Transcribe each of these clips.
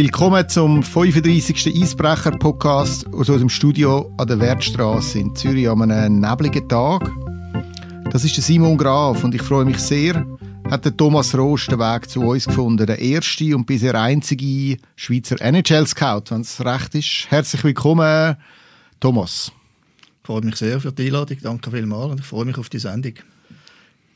Willkommen zum 35. Eisbrecher-Podcast aus unserem Studio an der Wertstraße in Zürich an einem nebligen Tag. Das ist der Simon Graf und ich freue mich sehr, hat der Thomas Rost den Weg zu uns gefunden. Der erste und bisher einzige Schweizer NHL-Scout, wenn es recht ist. Herzlich willkommen, Thomas. Ich freue mich sehr für die Einladung. Danke vielmals und ich freue mich auf die Sendung.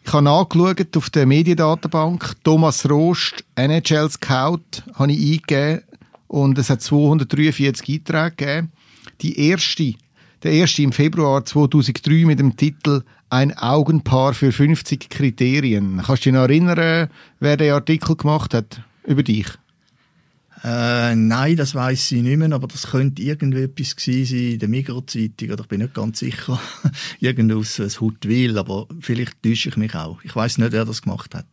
Ich habe nachgeschaut auf der Mediendatenbank. Thomas Rost, NHL Scout, habe ich eingegeben. Und es hat 243 Einträge gegeben. Die erste, der erste im Februar 2003 mit dem Titel Ein Augenpaar für 50 Kriterien. Kannst du dich noch erinnern, wer den Artikel gemacht hat über dich? Äh, nein, das weiß ich nicht mehr, aber das könnte irgendwie etwas gewesen sein in der Mikrozeitung, oder ich bin nicht ganz sicher. Irgend aus Hutwil, aber vielleicht täusche ich mich auch. Ich weiß nicht, wer das gemacht hat.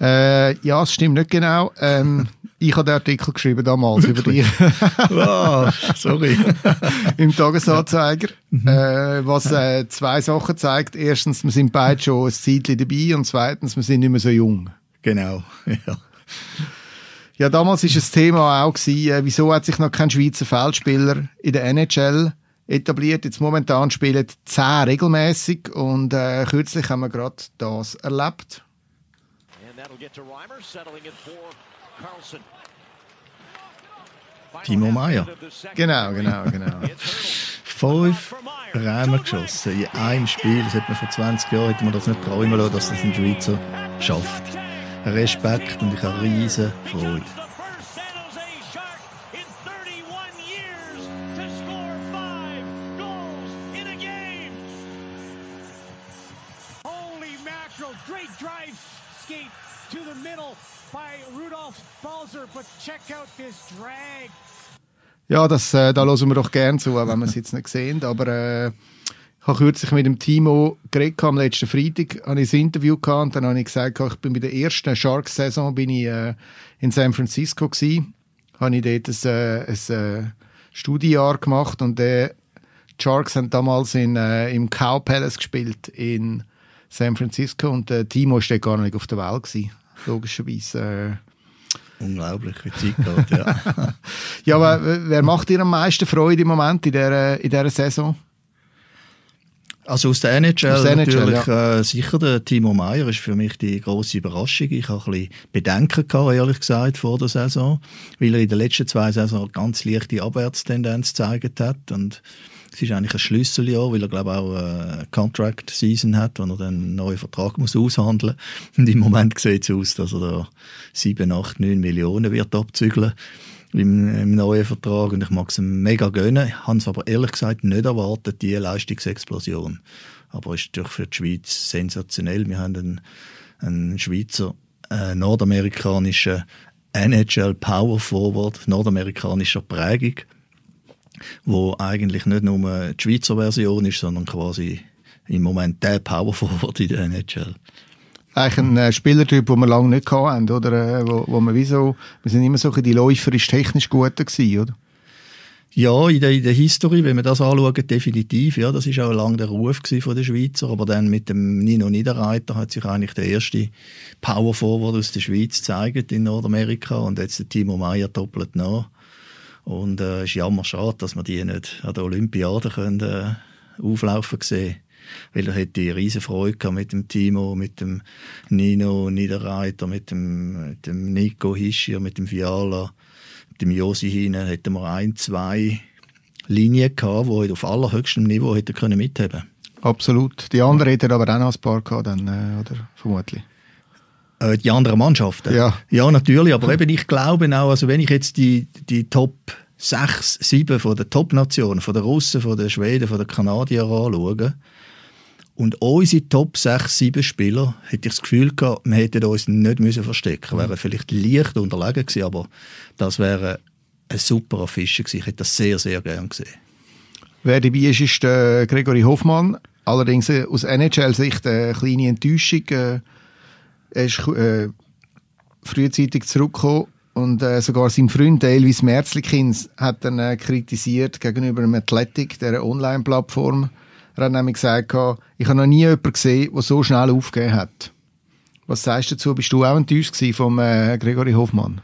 Äh, ja, es stimmt nicht genau. Ähm, ich habe den Artikel geschrieben damals über dich. oh, sorry. Im Tagesanzeiger. Mhm. Äh, was äh, zwei Sachen zeigt. Erstens, wir sind beide schon ein Zeitchen dabei und zweitens, wir sind nicht mehr so jung. Genau, ja. Ja, damals war das Thema auch, gewesen, äh, wieso hat sich noch kein Schweizer Feldspieler in der NHL etabliert. Jetzt momentan spielen zehn regelmäßig und äh, kürzlich haben wir gerade das erlebt. Timo Meyer. Genau, genau, genau. Fünf Räume geschossen in einem Spiel. Das hätte man vor 20 Jahren hätte man das nicht träumen lassen, dass das ein Schweizer schafft. Respekt und ich habe riesen Freude. Ja, das, äh, da hören wir doch gerne zu, wenn wir es jetzt nicht sehen. Aber äh, ich habe kürzlich mit dem Timo geredet, am letzten Freitag habe ich ein Interview gehabt und dann habe ich gesagt, ich bin bei der ersten Sharks-Saison bin ich äh, in San Francisco gewesen. Habe ich dort ein, äh, ein äh, Studienjahr gemacht und äh, die Sharks haben damals in, äh, im Cow Palace gespielt in San Francisco und äh, Timo war gar nicht auf der Welt gewesen, logischerweise. Äh, Unglaublich, wie Zeit geht, ja. ja, aber wer macht dir am meisten Freude im Moment in dieser, in dieser Saison? Also aus der NHL, aus der natürlich ja. äh, sicher der Timo Meyer ist für mich die große Überraschung. Ich habe ein bisschen Bedenken gehabt, ehrlich gesagt, vor der Saison, weil er in den letzten zwei Saisons ganz leichte Abwärtstendenz gezeigt hat und es ist eigentlich ein Schlüsseljahr, weil er glaube auch eine Contract Season hat, wo er dann einen neuen Vertrag muss aushandeln und im Moment sieht es aus, dass er da 7, 8, 9 Millionen wird abzügeln im, im neuen Vertrag und ich mag es mega gönnen. Ich habe es aber ehrlich gesagt nicht erwartet, die Leistungsexplosion. Aber ist natürlich für die Schweiz sensationell. Wir haben einen, einen Schweizer äh, nordamerikanischen NHL Power Forward, nordamerikanischer Prägung, wo eigentlich nicht nur die Schweizer Version ist, sondern quasi im Moment der Power Forward in der NHL eigentlich ein äh, Spielertyp, den wir lange nicht hatten, oder? Äh, wo, wo wir, wie so, wir sind immer so die läuferisch-technisch Guten gewesen, oder? Ja, in der, in der History, wenn wir das anschauen, definitiv. Ja, das ist auch lange der Ruf von den Schweizer. Aber dann mit dem Nino Niederreiter hat sich eigentlich der erste Power Forward aus der Schweiz gezeigt in Nordamerika. Und jetzt der Timo Meyer doppelt nach. Und es äh, ist jammer schade, dass wir die nicht an der Olympiade können, äh, auflaufen sehen weil er hätte riesige Freude gehabt mit dem Timo, mit dem Nino Niederreiter, mit dem, mit dem Nico Hischier, mit dem Fiala, mit dem Josi hinein, hätten wir ein, zwei Linien gehabt, die auf allerhöchstem Niveau hätten können mitheben Absolut. Die anderen hätten aber auch noch ein paar gehabt, dann, äh, oder? Vermutlich äh, die anderen Mannschaften. Ja, ja natürlich. Aber eben, ich glaube auch, also wenn ich jetzt die, die Top sechs, sieben von der Top-Nationen, von den Russen, von den Schweden, von den Kanadiern anschaue, und unsere Top 6, 7 Spieler, hätte ich das Gefühl gehabt, wir hätten uns nicht müssen verstecken müssen. Mhm. Wären vielleicht leicht unterlegen gewesen, aber das wäre ein super Affische gewesen. Ich hätte das sehr, sehr gern gesehen. Wer dabei ist, ist der Gregory Hoffmann. Allerdings äh, aus NHL-Sicht eine kleine Enttäuschung. Äh, er ist äh, frühzeitig zurückgekommen und äh, sogar sein Freund Elvis Merzlikins hat dann äh, kritisiert gegenüber dem Athletic, der Online-Plattform, er hat nämlich gesagt, ich habe noch nie jemanden gesehen, der so schnell aufgegeben hat. Was sagst du dazu? Bist du auch enttäuscht vom äh, Gregory Hoffmann?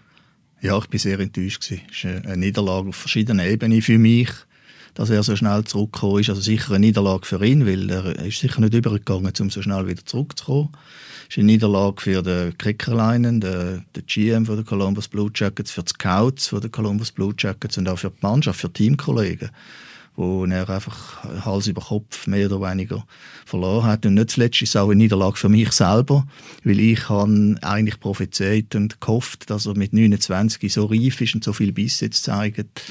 Ja, ich bin sehr enttäuscht. Es ist eine Niederlage auf verschiedenen Ebenen für mich, dass er so schnell zurückgekommen ist. Also sicher eine Niederlage für ihn, weil er ist sicher nicht übergegangen, um so schnell wieder zurückzukommen. Es ist eine Niederlage für den Kickerleinen, den, den GM von den Columbus Blue Jackets, für die Scouts von den Columbus Blue Jackets und auch für die Mannschaft, für Teamkollegen wo er einfach Hals über Kopf mehr oder weniger verloren hat. Und nicht zuletzt ist es auch eine Niederlage für mich selber, weil ich habe eigentlich prophezeit und gehofft, dass er mit 29 so reif ist und so viel Biss jetzt zeigt,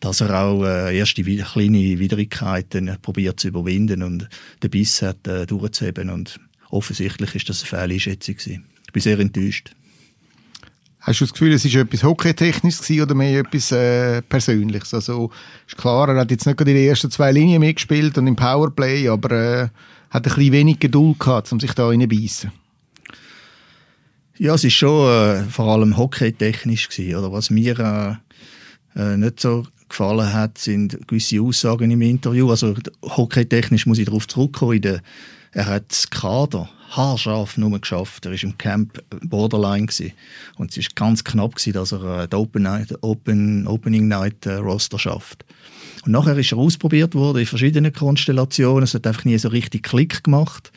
dass er auch äh, erste kleine Widrigkeiten probiert zu überwinden und den Biss hat äh, durchzuheben. Und offensichtlich ist das eine Fehleinschätzung gewesen. Ich bin sehr enttäuscht. Hast du das Gefühl, es war etwas Hockeytechnisches oder mehr etwas äh, Persönliches? Also, ist klar, er hat jetzt nicht in den ersten zwei Linien mitgespielt und im Powerplay, aber äh, hat ein bisschen wenig Geduld gehabt, um sich da reinzubeissen. Ja, es war schon äh, vor allem hockeytechnisch oder? Was mir äh, äh, nicht so gefallen hat, sind gewisse Aussagen im Interview. Also hockeytechnisch muss ich darauf zurückkommen. Er hat das Kader haarscharf nur geschafft. Er war im Camp Borderline gewesen. und es war ganz knapp gewesen, dass er äh, die Open Night, Open, Opening Night äh, Roster schafft. Und nachher ist er ausprobiert worden in verschiedenen Konstellationen. Es hat einfach nie so richtig Klick gemacht.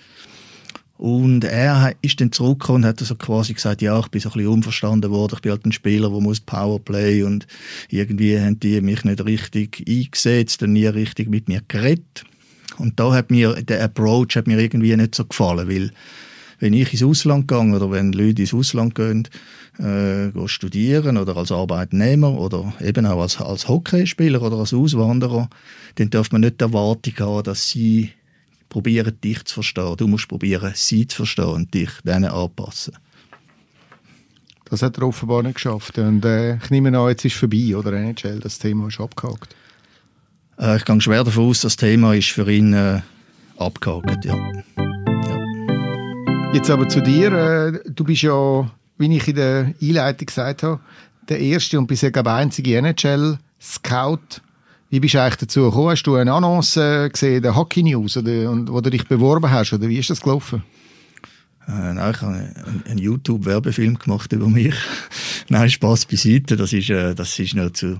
Und er ist dann zurückgekommen und hat also quasi gesagt, ja, ich bin so ein bisschen unverstanden worden, ich bin halt ein Spieler, der muss Powerplay und irgendwie haben die mich nicht richtig eingesetzt und nie richtig mit mir geredet. Und da hat mir der Approach hat mir irgendwie nicht so gefallen, weil wenn ich ins Ausland gehe oder wenn Leute ins Ausland gehen, äh, gehen studieren oder als Arbeitnehmer oder eben auch als, als Hockeyspieler oder als Auswanderer, dann darf man nicht die Erwartung haben, dass sie probieren, dich zu verstehen. Du musst probieren, sie zu verstehen und dich denen anpassen. Das hat er offenbar nicht geschafft. Und äh, ich nehme an, jetzt ist vorbei, oder NHL, das Thema ist abgehakt. Äh, ich gehe schwer davon aus, das Thema ist für ihn äh, abgehakt, ja. ja. Jetzt aber zu dir. Äh, du bist ja, wie ich in der Einleitung gesagt habe, der erste und bisher glaube einzige NHL-Scout. Wie bist du eigentlich dazu gekommen? Hast du eine Annonce äh, gesehen, der Hockey News, oder, und, wo du dich beworben hast, oder wie ist das gelaufen? Äh, nein, ich habe einen, einen YouTube-Werbefilm gemacht über mich. nein, Spaß beiseite. Das ist, äh, das ist noch zu,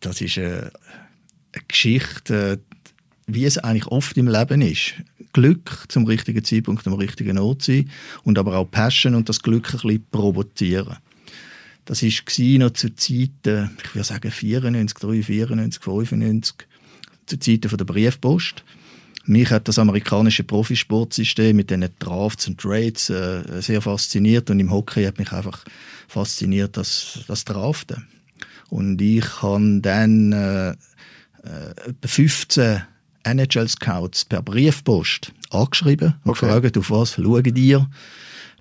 das ist äh, Geschichte, wie es eigentlich oft im Leben ist. Glück zum richtigen Zeitpunkt am richtigen Ort sein und aber auch Passion und das Glück ein bisschen provozieren. Das war noch zu Zeiten, ich würde sagen 94, 3, 94, 95, zu Zeiten der Briefpost. Mich hat das amerikanische Profisportsystem mit diesen Drafts und Trades äh, sehr fasziniert und im Hockey hat mich einfach fasziniert das, das Draften. Und ich habe dann äh, äh, etwa 15 NHL-Scouts per Briefpost angeschrieben und okay. gefragt, auf was schauen die.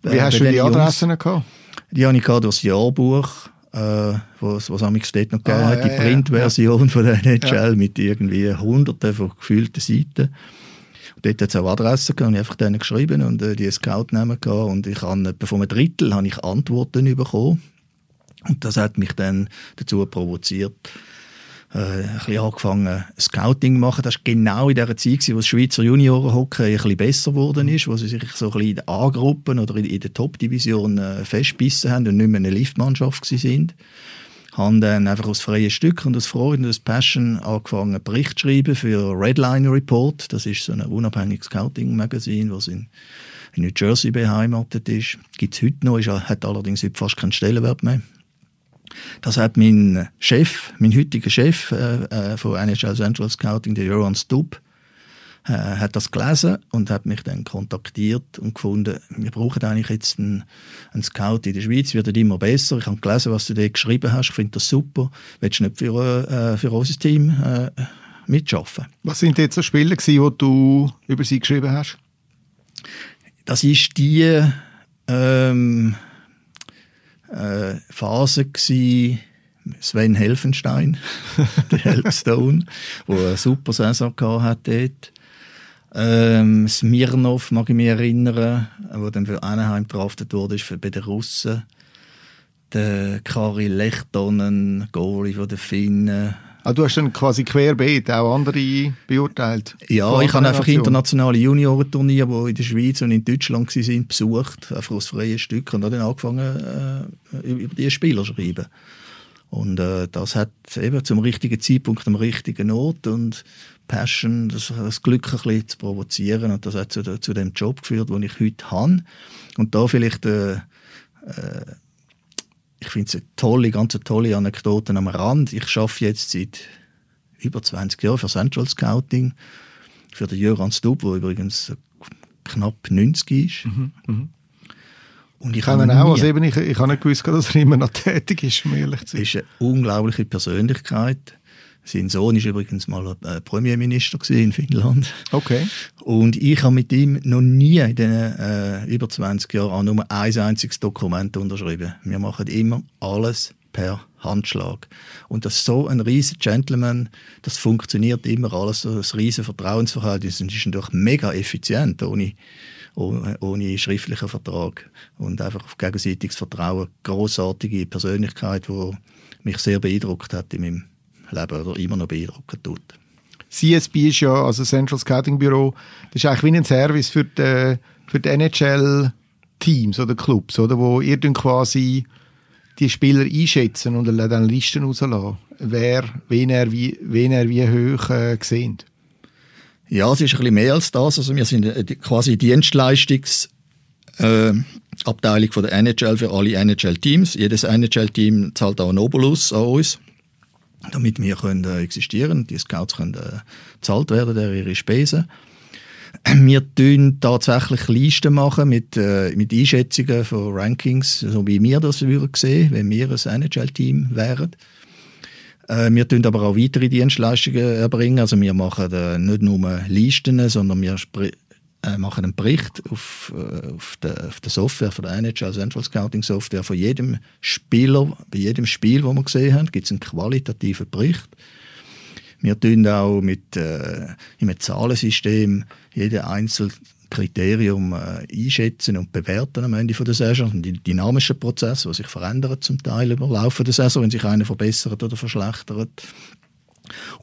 Wie äh, hast du die Adressen gehabt? Die habe ich durch das Jahrbuch, äh, was es noch gegeben ah, hat, die ja, Printversion ja. von der NHL mit irgendwie hunderten von gefühlten Seiten. Und dort hat es auch Adressen gehabt, ich einfach denen geschrieben und äh, die Scout-Namen gehabt und ich habe etwa von einem Drittel habe ich Antworten bekommen. Und das hat mich dann dazu provoziert, äh, ein bisschen angefangen Scouting zu machen. Das war genau in der Zeit, wo das Schweizer Juniorenhockey ein bisschen besser geworden ist, wo sie sich so ein bisschen in den A-Gruppen oder in, in der Top-Division äh, festbissen haben und nicht mehr eine Liftmannschaft sind haben dann einfach aus freien Stück und aus Freude und aus Passion angefangen, Bericht zu schreiben für Redline Report. Das ist so ein unabhängiges Scouting-Magazin, das in, in, New Jersey beheimatet ist. Gibt es heute noch, ist, hat allerdings heute fast keinen Stellenwert mehr. Das hat mein Chef, mein heutiger Chef äh, äh von NHL Central Scouting, der Joran Stubb, äh, hat das gelesen und hat mich dann kontaktiert und gefunden, wir brauchen eigentlich jetzt einen, einen Scout in der Schweiz, wird immer besser. Ich habe gelesen, was du da geschrieben hast, ich finde das super. Willst du nicht für, äh, für unser Team äh, mitschaffen? Was sind jetzt so Spiele, die du über sie geschrieben hast? Das ist die ähm, äh, Phase gewesen, Sven Helfenstein, der Helpstone, der eine super Saison hat dort. Ähm, Smirnov mag ich mich erinnern, der dann für Anaheim draftet wurde, ist für, bei den Russen. Der Kari Lechtonen, Goalie von den Finnen. Ah, du hast dann quasi querbeet auch andere beurteilt? Ja, ich habe einfach internationale Juniorenturniere, die in der Schweiz und in Deutschland waren, besucht, einfach aus freien Stücken und habe dann angefangen, äh, über diese Spieler zu schreiben. Und äh, das hat eben zum richtigen Zeitpunkt am richtigen Ort und Passion, das, das Glück ein bisschen zu provozieren und das hat zu, zu dem Job geführt, den ich heute habe. Und da vielleicht äh, äh, ich finde es eine tolle, ganz tolle Anekdote am Rand. Ich arbeite jetzt seit über 20 Jahren für Central Scouting, für den Jörn Stub, der übrigens knapp 90 ist. Mhm, mh. Und ich kann auch, also eben, ich, ich habe nicht gewusst, dass er immer noch tätig ist, um ehrlich zu sein. ist eine unglaubliche Persönlichkeit. Sein Sohn ist übrigens mal äh, Premierminister in Finnland. Okay. Und ich habe mit ihm noch nie in den äh, über 20 Jahren nur ein einziges Dokument unterschrieben. Wir machen immer alles per Handschlag. Und das ist so ein riesen Gentleman, das funktioniert immer alles, so ein riesen Vertrauensverhältnis und ist natürlich mega effizient, ohne, ohne, ohne schriftlichen Vertrag. Und einfach auf gegenseitiges Vertrauen. Großartige Persönlichkeit, die mich sehr beeindruckt hat in meinem Leben oder immer noch beeindrucken tut. CSB ist ja, also Central Scouting Bureau, das ist eigentlich wie ein Service für die, für die NHL-Teams oder Clubs, oder, wo ihr dann quasi die Spieler einschätzen und dann Listen rauslassen, wer, wen er wie, wen er wie hoch äh, sehen. Ja, es ist ein bisschen mehr als das. Also wir sind äh, quasi Dienstleistungsabteilung äh, von der NHL für alle NHL-Teams. Jedes NHL-Team zahlt auch einen Obolus an uns damit wir können äh, existieren Die Scouts können äh, bezahlt werden, der ihre Spesen. Wir tun tatsächlich Listen machen mit, äh, mit Einschätzungen von Rankings, so wie wir das würden sehen, wenn wir ein NHL-Team wären. Äh, wir tun aber auch weitere Dienstleistungen erbringen. Also wir machen äh, nicht nur Listen, sondern wir äh, machen einen Bericht auf, äh, auf, der, auf, der, Software von der NHL Central Scouting Software von jedem Spieler, bei jedem Spiel, das wir gesehen haben, gibt es einen qualitativen Bericht. Wir tun auch mit äh, einem Zahlensystem jedes einzelne Kriterium äh, einschätzen und bewerten am Ende der Saison. Ein dynamischer Prozess, der sich verändert zum Teil über Laufe der Saison, wenn sich einer verbessert oder verschlechtert.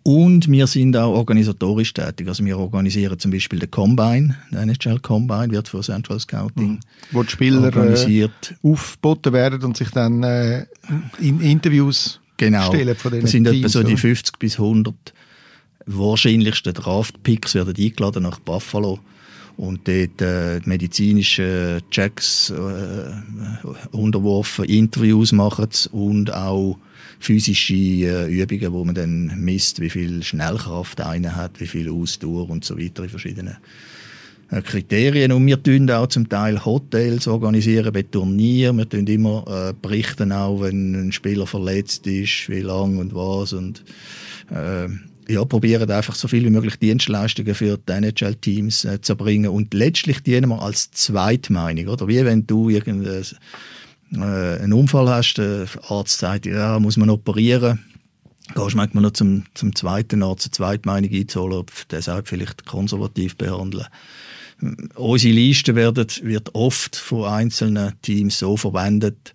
Und wir sind auch organisatorisch tätig. Also wir organisieren zum Beispiel den Combine, der NHL Combine wird von Central Scouting mhm. Wo die Spieler äh, organisiert. Äh, aufgeboten werden und sich dann äh, in Interviews genau. stellen von den Das sind Teams, etwa so die 50 bis 100 wahrscheinlichsten Draft-Picks werden eingeladen nach Buffalo und dort äh, medizinische Checks äh, unterworfen, Interviews machen und auch physische äh, Übungen, wo man dann misst, wie viel Schnellkraft einer hat, wie viel Ausdauer und so weiter in verschiedenen äh, Kriterien. Und wir tun auch zum Teil Hotels organisieren, bei Turnieren. Wir tun immer äh, berichten auch, wenn ein Spieler verletzt ist, wie lang und was. Und äh, ja, probieren einfach so viel wie möglich Dienstleistungen für die NHL-Teams äh, zu bringen. Und letztlich dienen wir als Zweitmeinung, oder? Wie wenn du irgendein äh, Unfall hast, der Arzt sagt, ja, muss man operieren, gehst manchmal noch zum, zum zweiten Arzt, eine Zweitmeinung einzuholen, ob der sagt, vielleicht konservativ behandeln. Unsere Liste werden, wird oft von einzelnen Teams so verwendet,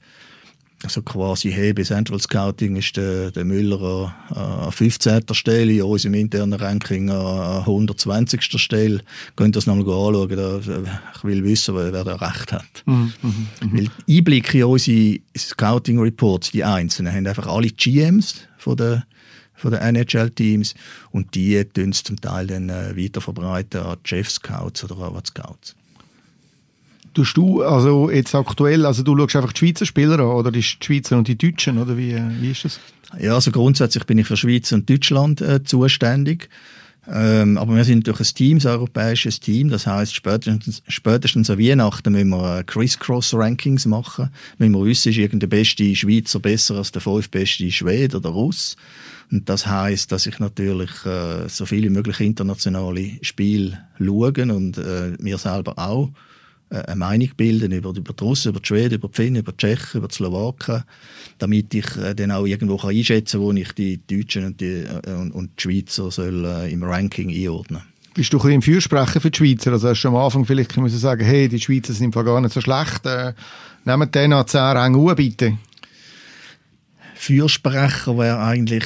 also quasi, hey, bei Central Scouting ist der, der Müller an, an 15. Stelle, in unserem internen Ranking an 120. Stelle. Könnt ihr das nochmal anschauen, da, ich will wissen, wer da recht hat. Mhm, mh, mh. Weil die Einblicke in unsere Scouting Reports, die einzelnen, haben einfach alle GMs von der von den NHL-Teams und die tun es zum Teil dann äh, weiterverbreiten an Chef-Scouts oder an Scouts. Tust du also jetzt aktuell, also du schaust einfach die Schweizer Spieler an oder die Schweizer und die Deutschen oder wie, wie ist das? Ja, also grundsätzlich bin ich für Schweiz und Deutschland äh, zuständig. Ähm, aber wir sind durch ein Team, ein europäisches Team. Das heißt, spätestens, spätestens an Weihnachten müssen wir äh, Criss-Cross-Rankings machen. Wenn wir wissen, ist irgendein beste Schweizer besser als der fünf beste Schwede oder Russ. Und das heißt, dass ich natürlich äh, so viele wie möglich internationale Spiele schaue und äh, mir selber auch eine Meinung bilden über, über die Russen, über die Schweden, über die Finnen, über die Tschechen, über die Slowaken, damit ich äh, dann auch irgendwo kann einschätzen kann, wo ich die Deutschen und die, äh, und, und die Schweizer soll, äh, im Ranking einordnen bist du ein bisschen im Fürsprechen für die Schweizer? Also hast du am Anfang vielleicht müssen sagen, hey, die Schweizer sind gar nicht so schlecht. Äh, nehmt den an 10 Ränge bitte. Fürsprecher wäre eigentlich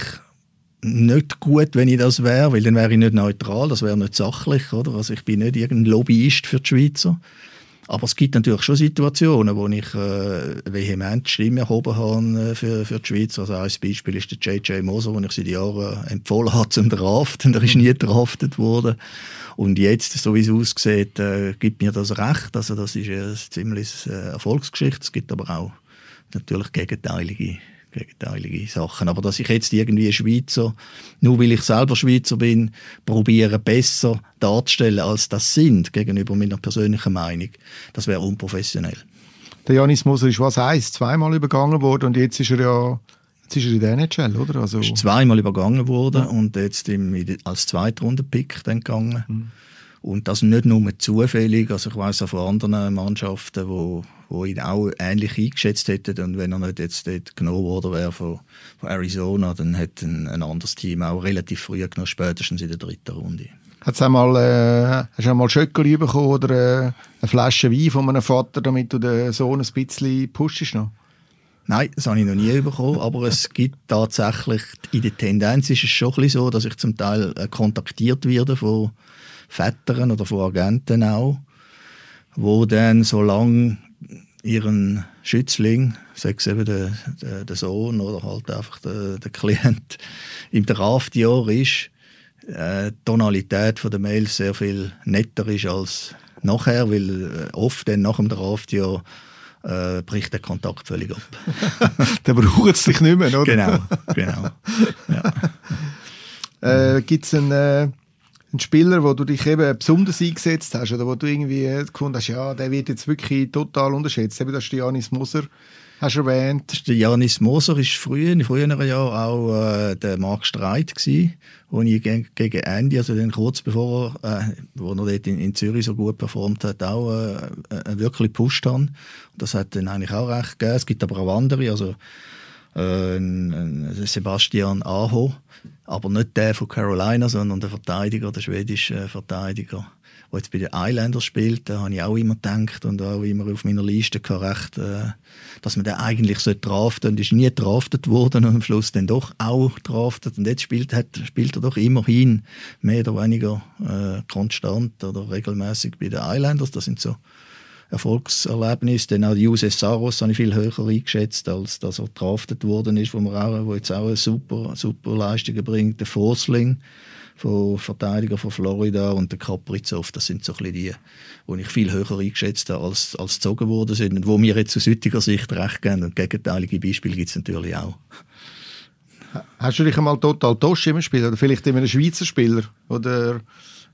nicht gut, wenn ich das wäre, weil dann wäre ich nicht neutral, das wäre nicht sachlich. Oder? Also ich bin nicht irgendein Lobbyist für die Schweizer. Aber es gibt natürlich schon Situationen, wo ich äh, vehement Stimme erhoben habe äh, für, für die Schweiz. Also ein Beispiel ist der J.J. Moser, den ich seit Jahren empfohlen habe zum Draften. Der ist nie draftet worden. Und jetzt, so wie es aussieht, äh, gibt mir das recht. Also das ist eine ziemlich äh, Erfolgsgeschichte. Es gibt aber auch natürlich gegenteilige gegenteilige Sachen. Aber dass ich jetzt irgendwie Schweizer, nur weil ich selber Schweizer bin, probiere besser darzustellen, als das sind, gegenüber meiner persönlichen Meinung, das wäre unprofessionell. Der Janis Moser ist was eins, zweimal übergangen worden und jetzt ist er ja Jetzt ist er in der NHL, oder? Also ist zweimal übergangen worden ja. und jetzt im, als Zweitrunden-Pick gegangen. Mhm. Und das nicht nur zufällig, also ich weiß auch von anderen Mannschaften, wo, wo ihn auch ähnlich eingeschätzt hätten und wenn er nicht jetzt dort genommen worden wäre von, von Arizona, dann hätte ein, ein, anderes Team auch relativ früh genommen, spätestens in der dritten Runde. Hat's einmal, äh, hast du einmal Schöckeli bekommen oder äh, eine Flasche Wein von meinem Vater, damit du den Sohn ein bisschen pushst noch? Nein, das habe ich noch nie bekommen, aber es gibt tatsächlich, in der Tendenz ist es schon ein bisschen so, dass ich zum Teil äh, kontaktiert werde von Vätern oder von Agenten auch, wo dann so lange ihren Schützling, sei es eben der, der, der, Sohn oder halt einfach der, der Klient, im Draftjahr ist, äh, die Tonalität der Mails sehr viel netter ist als nachher, weil äh, oft dann nach dem Draftjahr äh, bricht der Kontakt völlig ab. Dann braucht es dich nicht mehr, oder? Genau, genau. Ja. Äh, Gibt es einen, äh, einen Spieler, wo du dich eben besonders eingesetzt hast oder wo du irgendwie gefunden hast, ja, der wird jetzt wirklich total unterschätzt? Eben, das ist Janis Moser hast du erwähnt. Der Janis Moser war früher, in früheren Jahren auch äh, der Marc Streit wo ich gegen, Ende, also dann kurz bevor er, äh, wo er dort in, in, Zürich so gut performt hat, auch äh, äh, wirklich gepusht habe. Das hat dann eigentlich auch recht gegeben. Es gibt aber auch andere, also äh, Sebastian Aho, aber nicht der von Carolina, sondern der Verteidiger, der schwedische Verteidiger der jetzt bei den Islanders spielt, da habe ich auch immer gedacht und auch immer auf meiner Liste gehabt, äh, dass man den eigentlich so draften. Und ist nie draftet worden und am Schluss dann doch auch draftet und jetzt spielt, hat, spielt er doch immerhin mehr oder weniger äh, konstant oder regelmäßig bei den Islanders. Das sind so Erfolgserlebnisse. Dann auch die USS Saros habe ich viel höher eingeschätzt, als dass er draftet worden ist, wo, man auch, wo jetzt auch eine super, super Leistungen bringt. Der Forsling, von Verteidiger von Florida und der Kaprizov, das sind so ein die, die ich viel höher eingeschätzt habe, als, als gezogen worden sind und wo mir jetzt aus heutiger Sicht recht geben. Und gegenteilige Beispiele gibt es natürlich auch. Hast du dich einmal total Tosch im Spiel oder vielleicht immer einen Schweizer Spieler? Oder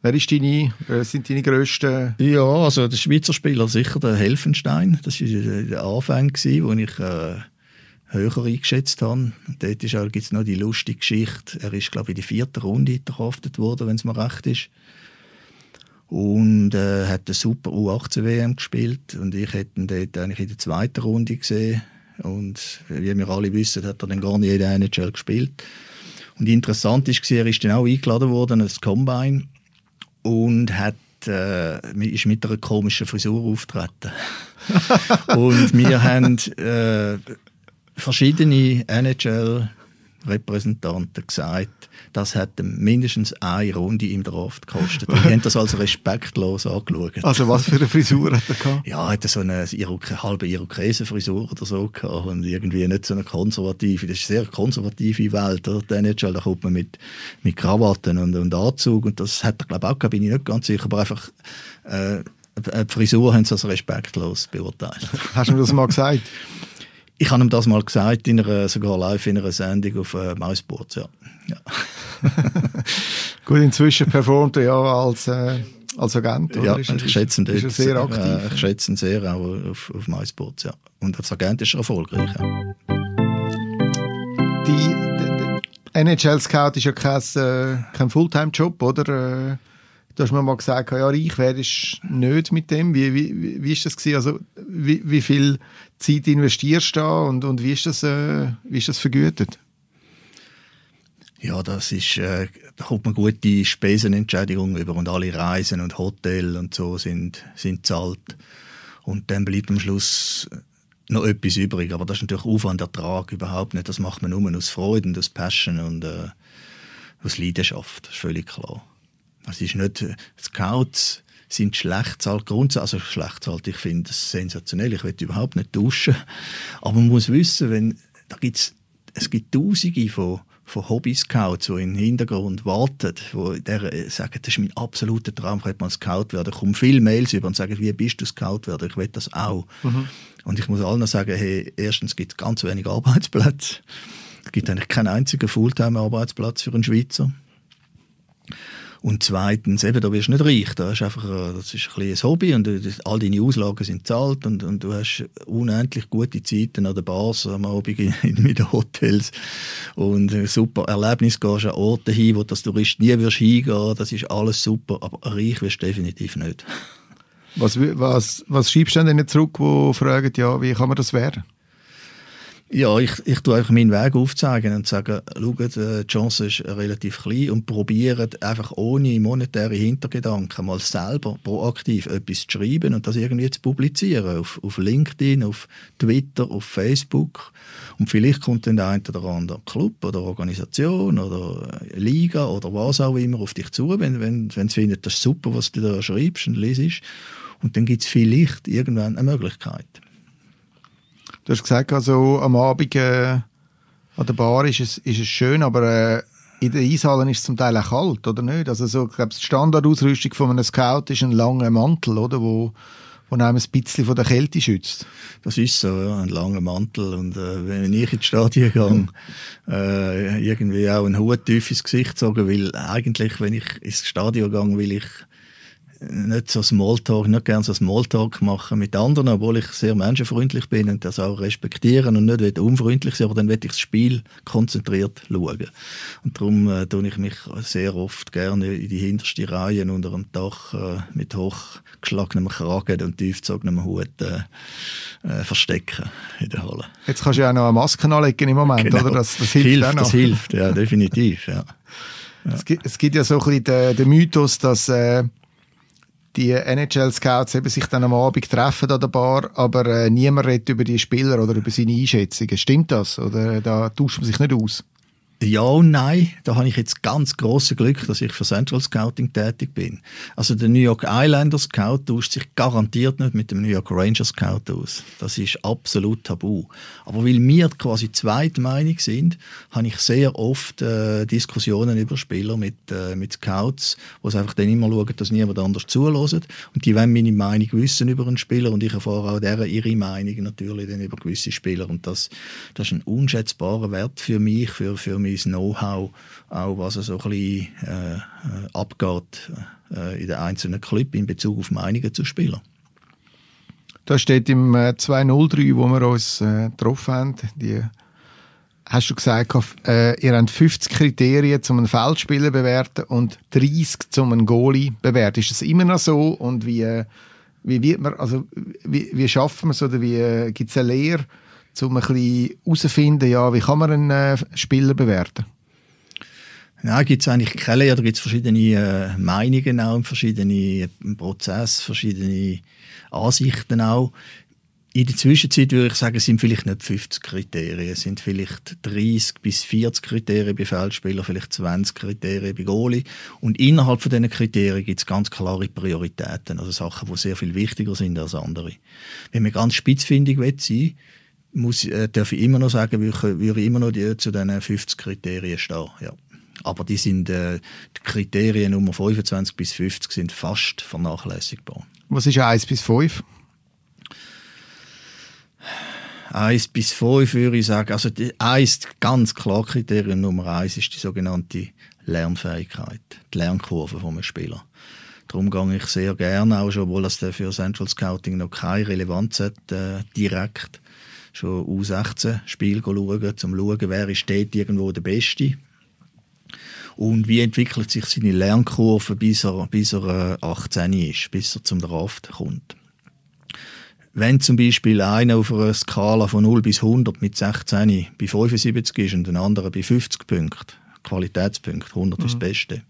wer ist deine, sind deine grössten? Ja, also der Schweizer Spieler sicher der Helfenstein. Das war der Anfang, wo ich äh, höher eingeschätzt habe. Dort gibt es noch die lustige Geschichte. Er ist, glaube ich, in die vierte Runde verhaftet worden, wenn es mir recht ist. Und äh, hat eine super U18-WM gespielt. Und ich hätte ihn dort eigentlich in der zweiten Runde gesehen. Und wie wir alle wissen, hat er dann gar nicht in der NHL gespielt. Und interessant ist, er ist dann auch eingeladen worden als Combine und hat äh, ist mit einer komischen Frisur auftreten. und wir haben äh, verschiedene NHL-Repräsentanten gesagt, das hat mindestens eine Runde im Draft gekostet. Die haben das als respektlos angeschaut. Also was für eine Frisur hat er gehabt? Ja, er hatte so eine halbe Irokesen-Frisur oder so gehabt und irgendwie nicht so eine konservative, das ist eine sehr konservative Welt, oder? NHL, da kommt man mit, mit Krawatten und, und Anzug und das hat er glaube ich auch gehabt, bin ich nicht ganz sicher, aber einfach äh, die Frisur haben sie als respektlos beurteilt. Hast du mir das mal gesagt? Ich habe ihm das mal gesagt, in einer, sogar live in einer Sendung auf äh, Mausport, ja. ja. Gut, inzwischen performt er ja als, äh, als Agent, oder? Ja, ist, ich schätze ihn, ist, ist sehr aktiv. Äh, ich schätze ihn sehr auch auf, auf MySports, ja. Und als Agent ist er erfolgreich, ja. Die, die, die NHL-Scout ist ja kein, äh, kein Fulltime-Job, oder? Äh, Du hast mir mal gesagt, ja, reich du nicht mit dem. Wie, wie, wie ist das gewesen? Also, wie, wie viel Zeit investierst da und, und wie, ist das, äh, wie ist das vergütet? Ja, das ist, äh, da kommt man gute Spesenentschädigung über und alle Reisen und Hotel und so sind, sind zahlt. Und dann bleibt am Schluss noch etwas übrig. Aber das ist natürlich Aufwand, Ertrag überhaupt nicht. Das macht man nur aus Freude und aus Passion und äh, aus Leidenschaft. Das ist völlig klar. Es ist nicht, Scouts sind schlecht zahlt. Grundsätzlich, also schlecht zahlt, ich finde das sensationell. Ich will überhaupt nicht duschen. Aber man muss wissen, wenn, da gibt's, es gibt Tausende von von Hobby-Scouts, die im Hintergrund warten, die der sagen, das ist mein absoluter Traum, ich mal Scout werden. Ich komme viele Mails über und sagen, wie bist du Scout werden? Ich will das auch. Mhm. Und ich muss allen sagen, hey, erstens gibt es ganz wenig Arbeitsplätze. Es gibt eigentlich keinen einzigen Fulltime-Arbeitsplatz für einen Schweizer. Und zweitens, eben, da wirst du nicht reich. Da ist einfach, äh, das ist ein, ein Hobby und all deine Auslagen sind zahlt und, und du hast unendlich gute Zeiten an den Bars, am Abend in, in den Hotels und ein super Erlebnis gehst an Orte hin, wo das Tourist nie wirst hingehen. Das ist alles super, aber reich wirst du definitiv nicht. Was, was, was schreibst du denn zurück, wo fragen, ja, wie kann man das werden? Ja, ich, ich tue einfach meinen Weg aufzeigen und sage, schaut, äh, die Chance ist relativ klein und probiert einfach ohne monetäre Hintergedanken mal selber proaktiv etwas zu schreiben und das irgendwie zu publizieren auf, auf LinkedIn, auf Twitter, auf Facebook und vielleicht kommt dann der ein oder andere Club oder Organisation oder äh, Liga oder was auch immer auf dich zu, wenn, wenn, wenn sie finden, das ist super, was du da schreibst und lesest und dann gibt es vielleicht irgendwann eine Möglichkeit. Du hast gesagt, also am Abend äh, an der Bar ist es, ist es schön, aber äh, in den Eishallen ist es zum Teil auch kalt, oder nicht? Also so, ich glaube, die Standardausrüstung von einem Scout ist ein langer Mantel, oder? Wo, wo einem ein bisschen von der Kälte schützt. Das ist so, ja, ein langer Mantel. Und äh, wenn ich ins Stadion gehe, äh, irgendwie auch einen Hut tief ins Gesicht zogen, weil eigentlich, wenn ich ins Stadion gehe, will ich nicht so Smalltalk, nicht gerne so Smalltalk machen mit anderen, obwohl ich sehr menschenfreundlich bin und das auch respektieren und nicht unfreundlich sein, aber dann will ich das Spiel konzentriert schauen. Und darum äh, tue ich mich sehr oft gerne in die hinterste Reihe unter dem Dach äh, mit hochgeschlagenem Kragen und tiefgezogenem Hut äh, äh, verstecken in der Halle. Jetzt kannst du ja auch noch eine Maske anlegen im Moment, genau. oder? Das, das hilft, hilft Das hilft, ja, definitiv, ja. Ja. Es, gibt, es, gibt, ja so ein bisschen den, den Mythos, dass äh, die NHL-Scouts eben sich dann am Abend treffen an der Bar, aber äh, niemand redet über die Spieler oder über seine Einschätzungen. Stimmt das? Oder da tauscht man sich nicht aus? Ja und nein. Da habe ich jetzt ganz große Glück, dass ich für Central Scouting tätig bin. Also der New York Islander Scout tauscht sich garantiert nicht mit dem New York Ranger Scout aus. Das ist absolut tabu. Aber weil wir quasi zweitmeinig sind, habe ich sehr oft äh, Diskussionen über Spieler mit, äh, mit Scouts, wo sie einfach dann immer schauen, dass niemand anders zulässt. Und die wollen meine Meinung wissen über einen Spieler und ich erfahre auch deren ihre Meinung natürlich dann über gewisse Spieler. Und das, das ist ein unschätzbarer Wert für mich, für, für mich mein Know-how, auch was so ein bisschen äh, äh, abgeht äh, in den einzelnen Clubs in Bezug auf Meinungen zu Spielern. Da steht im äh, 203, wo wir uns äh, getroffen haben, die, hast du gesagt, äh, ihr habt 50 Kriterien, um einen Feldspieler bewerten und 30 um einen Goalie bewerten. Ist das immer noch so? Und wie, äh, wie wird man, also wie, wie schaffen wir es oder wie äh, gibt es eine Lehre, um ein bisschen herauszufinden, ja, wie kann man einen äh, Spieler bewerten? Nein, gibt es eigentlich keine, oder gibt es verschiedene äh, Meinungen auch, verschiedene Prozesse, verschiedene Ansichten auch. In der Zwischenzeit würde ich sagen, sind vielleicht nicht 50 Kriterien, es sind vielleicht 30 bis 40 Kriterien bei Feldspielern, vielleicht 20 Kriterien bei Goalie. Und innerhalb von diesen Kriterien gibt es ganz klare Prioritäten, also Sachen, die sehr viel wichtiger sind als andere. Wenn man ganz spitzfindig sein will, muss, äh, darf ich immer noch sagen, würde, ich immer noch die, zu diesen 50 Kriterien stehen. Ja. Aber die sind äh, die Kriterien Nummer 25 bis 50 sind fast vernachlässigbar. Was ist 1 bis 5? 1 bis 5 würde ich sagen, also die 1, ganz klar Kriterium Nummer 1 ist die sogenannte Lernfähigkeit, die Lernkurve von Spieler. Darum gehe ich sehr gerne, auch schon, obwohl das für Central Scouting noch keine Relevanz hat, äh, direkt schon U16-Spiel schauen, um zu schauen, wer ist dort irgendwo der Beste. Und wie entwickelt sich seine Lernkurve, bis er, bis er 18 äh, ist, bis er zum Draft kommt. Wenn zum Beispiel einer auf einer Skala von 0 bis 100 mit 16 bei 75 ist und ein anderer bei 50 Punkten, Qualitätspunkt, 100 mhm. ist das. Beste,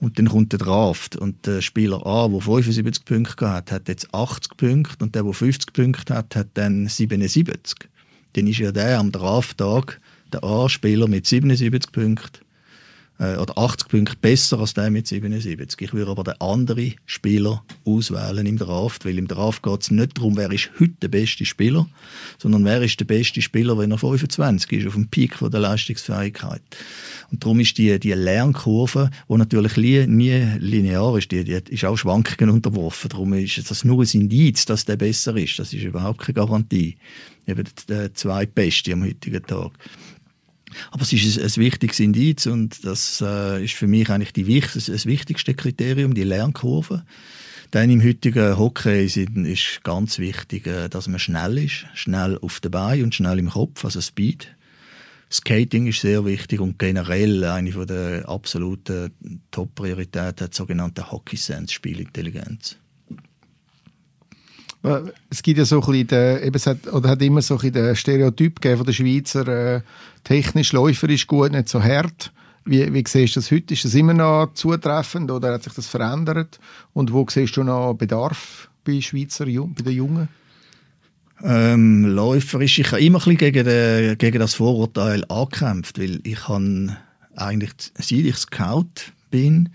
und dann kommt der Draft. Und der Spieler A, der 75 Punkte hat, hat jetzt 80 Punkte. Und der, der 50 Punkte hat, hat dann 77. Dann ist ja der am Drafttag der A-Spieler mit 77 Punkten äh, oder 80 Punkte besser als der mit 77. Ich würde aber den anderen Spieler auswählen im Draft, weil im Draft geht es nicht darum, wer ist heute der beste Spieler, sondern wer ist der beste Spieler, wenn er 25 ist, auf dem Peak von der Leistungsfähigkeit. Und darum ist die, die Lernkurve, die natürlich nie, nie linear ist, die, die ist auch Schwankungen unterworfen. Darum ist das nur ein Indiz, dass der besser ist. Das ist überhaupt keine Garantie. Eben der zweitbeste am heutigen Tag. Aber es ist ein, ein wichtiges Indiz und das äh, ist für mich eigentlich die, das, das wichtigste Kriterium, die Lernkurve. Dann im heutigen Hockey ist ganz wichtig, äh, dass man schnell ist, schnell auf der Beine und schnell im Kopf, also Speed. Skating ist sehr wichtig und generell eine der absoluten Top-Prioritäten hat sogenannte Hockey Sense Spielintelligenz. Es gibt ja so ein bisschen den, eben es hat, oder hat immer so ein den Stereotyp gegeben von der Schweizer, äh, technisch läuferisch gut, nicht so hart. Wie, wie siehst du das heute? Ist das immer noch zutreffend oder hat sich das verändert? Und wo siehst du noch Bedarf bei Schweizer bei den Jungen? Ähm, läuferisch, ich habe immer ein bisschen gegen, den, gegen das Vorurteil angekämpft, weil ich habe eigentlich, seit ich Scout bin,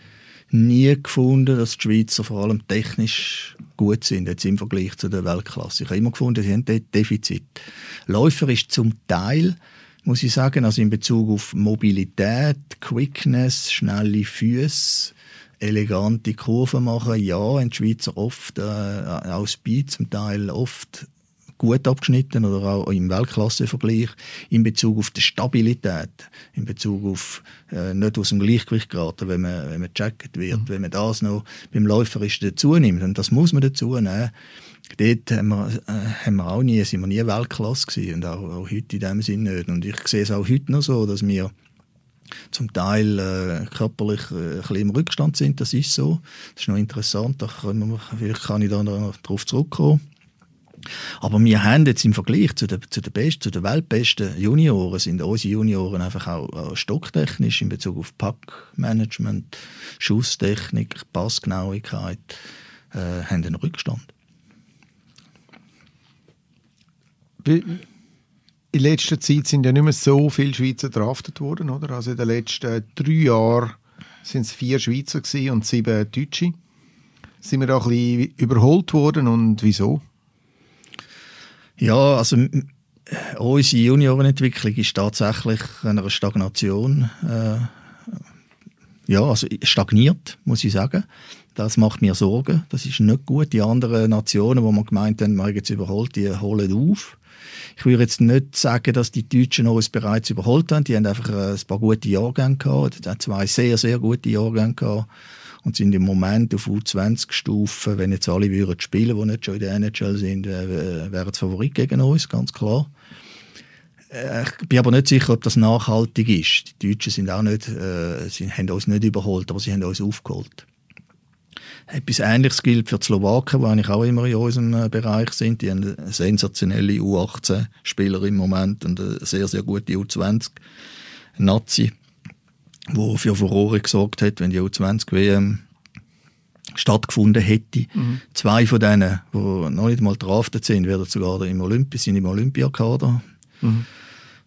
nie gefunden, dass die Schweizer vor allem technisch gut sind, jetzt im Vergleich zu der Weltklasse. Ich habe immer gefunden, sie haben dort Defizit. Läufer ist zum Teil, muss ich sagen, also in Bezug auf Mobilität, Quickness, schnelle Füße, elegante Kurven machen, ja, haben die Schweizer oft, äh, auch Speed zum Teil oft gut abgeschnitten oder auch im Weltklassevergleich in Bezug auf die Stabilität, in Bezug auf äh, nicht aus dem Gleichgewicht geraten, wenn man, wenn man gecheckt wird, mhm. wenn man das noch beim Läuferischen dazu nimmt. Und das muss man dazu nehmen. Dort haben wir, äh, haben wir auch nie, sind wir nie Weltklasse gewesen und auch, auch heute in dem Sinne nicht. Und ich sehe es auch heute noch so, dass wir zum Teil äh, körperlich äh, ein bisschen im Rückstand sind. Das ist so. Das ist noch interessant. Da können wir, vielleicht kann ich da noch darauf zurückkommen. Aber wir haben jetzt im Vergleich zu den, zu den besten, zu den weltbesten Junioren, sind unsere Junioren einfach auch, stocktechnisch in Bezug auf Packmanagement, Schusstechnik, Passgenauigkeit, äh, haben einen Rückstand. In letzter Zeit sind ja nicht mehr so viele Schweizer draftet worden, oder? Also in den letzten drei Jahren sind es vier Schweizer und sieben Deutsche. Sind wir da ein bisschen überholt worden und wieso? Ja, also unsere Juniorenentwicklung ist tatsächlich einer Stagnation. Äh, ja, also stagniert, muss ich sagen. Das macht mir Sorgen. Das ist nicht gut. Die anderen Nationen, wo man gemeint haben, man jetzt überholt, die holen auf. Ich würde jetzt nicht sagen, dass die Deutschen uns bereits überholt haben. Die haben einfach ein paar gute Jahrgänge gehabt. Die zwei sehr, sehr gute Jahrgänge gehabt und sind im Moment auf U20-Stufen, wenn jetzt alle würden spielen, die nicht schon in der NHL sind, äh, wären es Favorit gegen uns, ganz klar. Äh, ich bin aber nicht sicher, ob das nachhaltig ist. Die Deutschen sind auch nicht, äh, sie haben uns nicht überholt, aber sie haben uns aufgeholt. Etwas Ähnliches gilt für die Slowaken, die eigentlich auch immer in unserem äh, Bereich sind. Die haben eine sensationelle U18-Spieler im Moment und eine sehr, sehr gute U20-Nazi wo für Furore gesorgt hat, wenn die U20-WM stattgefunden hätte. Mhm. Zwei von denen, die noch nicht mal draftet sind, werden sogar im Olympi sind im Olympiakader. Mhm.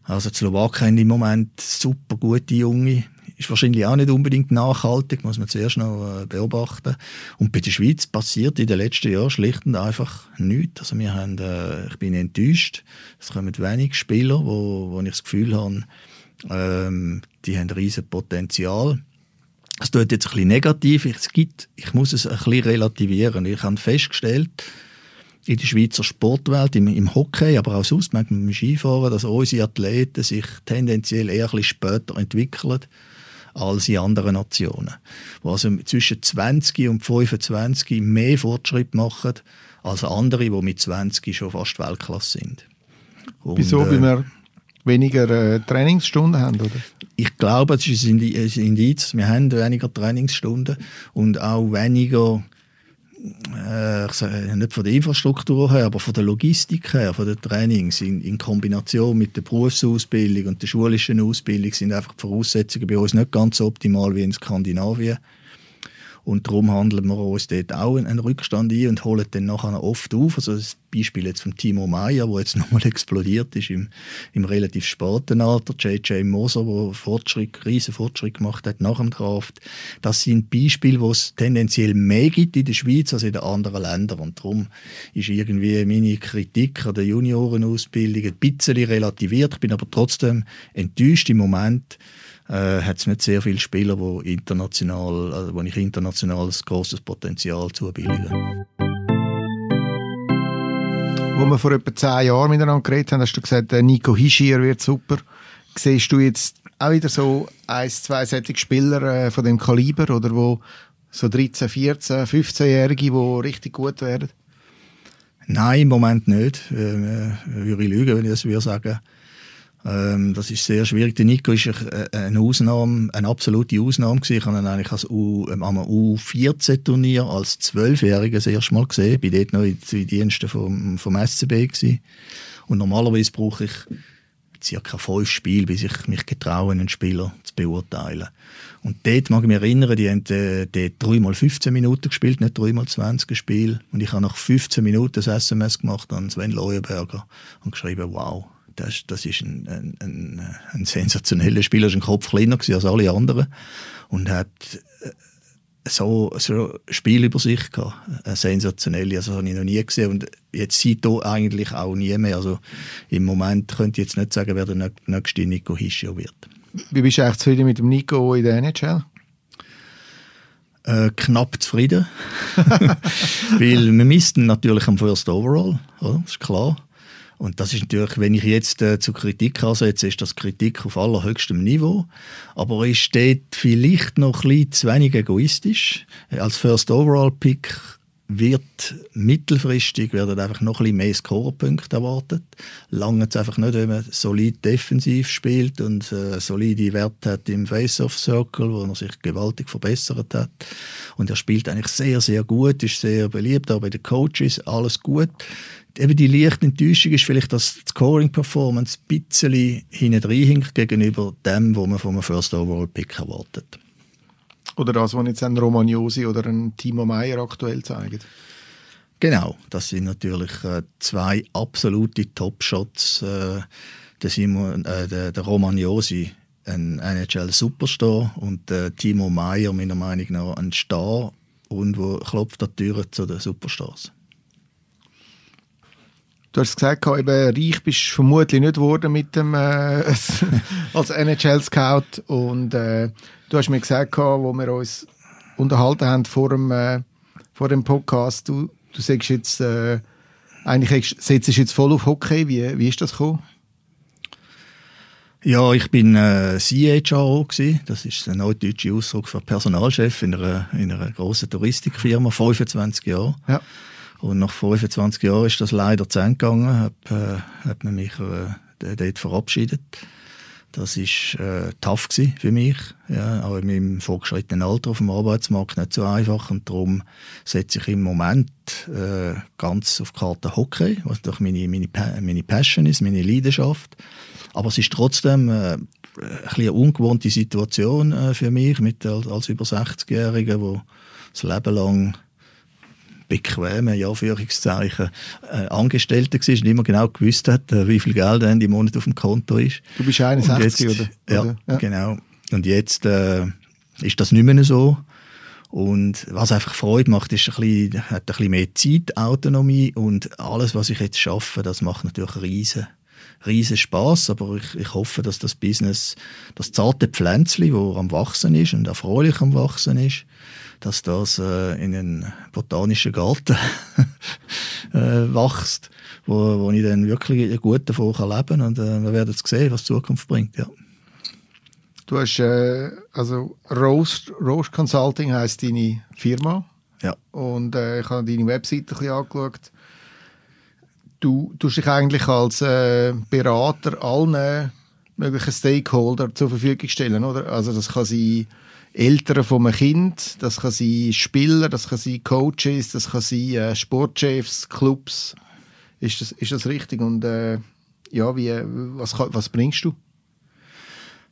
Also die Slowaken haben im Moment super gute Junge. Ist wahrscheinlich auch nicht unbedingt nachhaltig, muss man zuerst noch äh, beobachten. Und bei der Schweiz passiert in den letzten Jahren schlicht und einfach nichts. Also wir haben, äh, ich bin enttäuscht. Es kommen wenig Spieler, wo, wo ich das Gefühl habe, ähm, die haben riesen Potenzial. Es tut jetzt ein bisschen negativ. Es gibt, ich muss es ein bisschen relativieren. Ich habe festgestellt, in der Schweizer Sportwelt, im, im Hockey, aber auch sonst, mit dem Skifahren, dass unsere Athleten sich tendenziell eher ein bisschen später entwickeln als in anderen Nationen. Die also zwischen 20 und 25 mehr Fortschritt machen als andere, die mit 20 schon fast Weltklasse sind. Und, Wieso? Äh, weil wir weniger äh, Trainingsstunden haben, oder? Ich glaube, es ist ein Indiz. Wir haben weniger Trainingsstunden und auch weniger äh, ich sage, nicht von der Infrastruktur her, aber von der Logistik her, von den Trainings in, in, Kombination mit der Berufsausbildung und der schulischen Ausbildung sind einfach die Voraussetzungen bei uns nicht ganz so optimal wie in Skandinavien. Und darum handeln wir uns dort auch einen Rückstand ein und holen den nachher oft auf. Also das Beispiel jetzt von Timo Meyer, der jetzt nochmal explodiert ist im, im relativ späten Alter, J.J. Moser, der Fortschritt, riesen Fortschritt gemacht hat nach dem Draft. Das sind Beispiele, wo es tendenziell mehr gibt in der Schweiz als in den anderen Ländern. Und darum ist irgendwie meine Kritik an der Juniorenausbildung ein bisschen relativiert. Ich bin aber trotzdem enttäuscht im Moment, äh, hat es nicht sehr viele Spieler, wo, international, also wo ich international ein grosses Potenzial zubillige. Wo wir vor etwa zehn Jahren miteinander geredet haben, hast du gesagt, Nico Hischier wird super. Siehst du jetzt auch wieder so ein, zwei solche Spieler äh, von dem Kaliber oder wo so 13, 14, 15-Jährige, die richtig gut werden? Nein, im Moment nicht. Äh, würde ich lügen, wenn ich das würde sagen. Ähm, das ist sehr schwierig. Der Nico ist eine Ausnahme, eine absolute Ausnahme gewesen. Ich habe ihn eigentlich als U, ähm, am U14-Turnier als Zwölfjähriger das erste Mal gesehen. Ich war dort noch in den Diensten vom, vom SCB gewesen. Und normalerweise brauche ich circa fünf Spiele, bis ich mich getraue, einen Spieler zu beurteilen. Und dort mag ich mich erinnern, die haben äh, dort dreimal 15 Minuten gespielt, nicht dreimal 20 Spiel. Und ich habe nach 15 Minuten das SMS gemacht an Sven Leuenberger und geschrieben, wow, das, das ist ein, ein, ein, ein sensationeller Spieler, er war ein Kopf kleiner als alle anderen und hat äh, so, so Spiel über sich gehabt, eine sensationelle, also das habe ich noch nie gesehen und jetzt sieht er eigentlich auch nie mehr, also im Moment könnte ich jetzt nicht sagen, wer der nächste Nico Hischio wird. Wie bist du eigentlich zufrieden mit dem Nico in der NHL? Äh, knapp zufrieden, weil wir missten natürlich am First Overall, oder? das ist klar. Und das ist natürlich, wenn ich jetzt äh, zur Kritik ansetze, ist das Kritik auf allerhöchstem Niveau. Aber ist steht vielleicht noch ein bisschen zu wenig egoistisch. Als First Overall Pick wird mittelfristig werden einfach noch ein bisschen mehr Scorerpunkte erwartet. Lange es einfach nicht, wenn man solid defensiv spielt und äh, solide Werte hat im Face-Off-Circle, wo er sich gewaltig verbessert hat. Und er spielt eigentlich sehr, sehr gut, ist sehr beliebt, auch bei den Coaches, alles gut eben die leichte Enttäuschung ist vielleicht, dass die Scoring-Performance ein bisschen hinten hinkt gegenüber dem, was man vom First Overall-Pick erwartet. Oder das, was jetzt ein Romagnosi oder ein Timo Meyer aktuell zeigen. Genau, das sind natürlich äh, zwei absolute Top-Shots. Äh, der, Simon, äh, der, der Romagnosi, ein NHL-Superstar und äh, Timo Meyer, meiner Meinung nach, ein Star und wo klopft an die Türe zu den Superstars. Du hast gesagt, eben, reich bist du vermutlich nicht geworden mit dem, äh, als NHL-Scout. Und äh, du hast mir gesagt, wo wir uns unterhalten haben vor dem, äh, vor dem Podcast, du, du sagst jetzt, äh, eigentlich setzt du jetzt voll auf Hockey. Wie, wie ist das gekommen? Ja, ich bin äh, CHRO gewesen. Das ist ein neudeutscher Ausdruck für Personalchef in einer, in einer grossen Touristikfirma, 25 Jahre. Ja. Und nach 25 Jahren ist das leider zu Ende gegangen, hat, äh, hat man mich äh, dort verabschiedet. Das war äh, tough für mich, ja, auch in meinem vorgeschrittenen Alter auf dem Arbeitsmarkt nicht so einfach und darum setze ich im Moment äh, ganz auf die Karte Hockey, was doch meine, meine, meine Passion ist, meine Leidenschaft. Aber es ist trotzdem äh, ein eine ungewohnte Situation äh, für mich mit als, über 60-Jähriger, wo das Leben lang bequemen, ja, Führungszeichen, äh, Angestellter war und immer genau gewusst hat, äh, wie viel Geld Ende im Monat auf dem Konto ist. Du bist 61, jetzt, oder? Ja, ja, genau. Und jetzt äh, ist das nicht mehr so. Und was einfach Freude macht, ist ein bisschen, hat ein bisschen mehr Zeitautonomie und alles, was ich jetzt schaffe, das macht natürlich riesen riesen Spaß, aber ich, ich hoffe, dass das Business, das zarte Pflänzli, wo am wachsen ist und erfreulich am wachsen ist, dass das äh, in einen botanischen Garten äh, wächst, wo, wo ich dann wirklich gut davon kann leben kann. Und äh, wir werden sehen, was die Zukunft bringt. Ja. Du hast, äh, also Rose, Rose Consulting heisst deine Firma. Ja. Und äh, ich habe deine Webseite ein bisschen angeschaut. Du tust dich eigentlich als äh, Berater allen möglichen Stakeholder zur Verfügung stellen, oder? Also das kann sein Eltern von einem Kind, das kann sein Spieler, das kann sein Coaches, das kann sein äh, Sportchefs, Clubs. Ist das, ist das richtig? Und äh, ja, wie, was, was bringst du?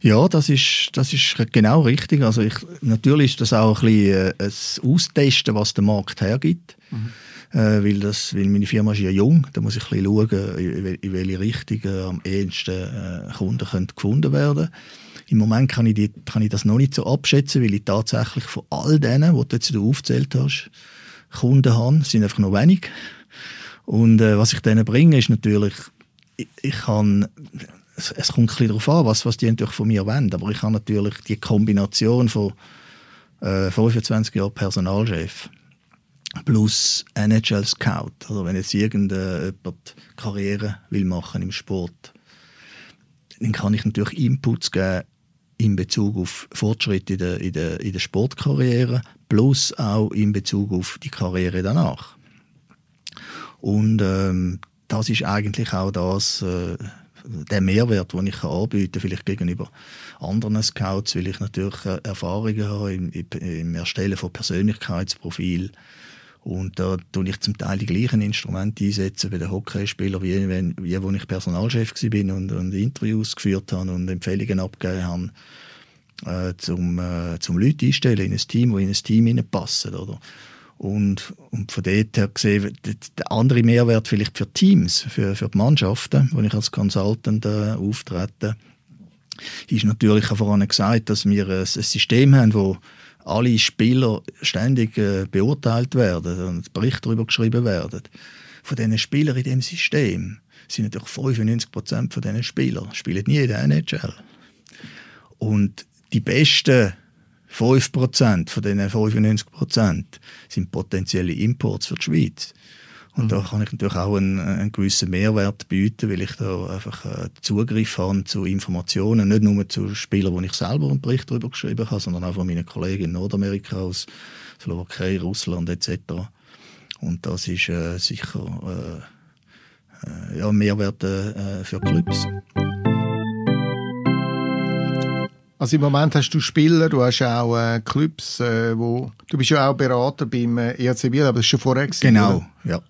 Ja, das ist, das ist genau richtig. Also ich, natürlich ist das auch ein bisschen äh, ein Austesten, was der Markt hergibt. Mhm. Äh, weil, das, weil meine Firma ist ja jung, da muss ich ein bisschen schauen, in, welche Richtung äh, am ehesten äh, Kunden können gefunden werden Im Moment kann ich, die, kann ich das noch nicht so abschätzen, weil ich tatsächlich von all denen, die du jetzt aufgezählt hast, Kunden habe, sind einfach noch wenig. Und äh, was ich denen bringe, ist natürlich, ich, ich kann es, es kommt ein bisschen darauf an, was, was die natürlich von mir wollen. Aber ich habe natürlich die Kombination von äh, 25 Jahren Personalchef plus NHL Scout. Also wenn jetzt irgendjemand Karriere will machen im Sport, dann kann ich natürlich Inputs geben in Bezug auf Fortschritte in der, in der, in der Sportkarriere, plus auch in Bezug auf die Karriere danach. Und ähm, das ist eigentlich auch das, äh, der Mehrwert, den ich anbieten kann, vielleicht gegenüber anderen Scouts, weil ich natürlich äh, Erfahrungen habe im, im Erstellen von Persönlichkeitsprofilen. Und da tue ich zum Teil die gleichen Instrumente einsetzen bei den Hockeyspielern, wie, wenn, wie wo ich Personalchef war und, und Interviews geführt habe und Empfehlungen abgegeben habe, äh, zum, äh, zum Leute einstellen in ein Team, die in ein Team passen. Oder? Und, und von dort her gesehen, der andere Mehrwert vielleicht für Teams, für, für die Mannschaften, wo ich als Consultant äh, auftrete, ist natürlich voran gesagt, dass wir ein, ein System haben, wo alle Spieler ständig äh, beurteilt werden und Berichte darüber geschrieben werden. Von diesen Spielern in diesem System sind natürlich 95 Prozent von diesen Spielern spielen nie in der NHL. Und die besten 5% von diesen 95% sind potenzielle Imports für die Schweiz. Und mhm. da kann ich natürlich auch einen, einen, gewissen Mehrwert bieten, weil ich da einfach äh, Zugriff habe zu Informationen, nicht nur zu Spielern, wo ich selber einen Bericht darüber geschrieben habe, sondern auch von meinen Kollegen in Nordamerika, aus Slowakei, Russland etc. Und das ist äh, sicher äh, äh ja, ein Mehrwert äh, für Clubs. Also im Moment hast du Spieler, du hast auch äh, Clubs, äh, wo du bist ja auch Berater beim äh, ERC Biel, aber das ist schon vorher gewesen, Genau, ja.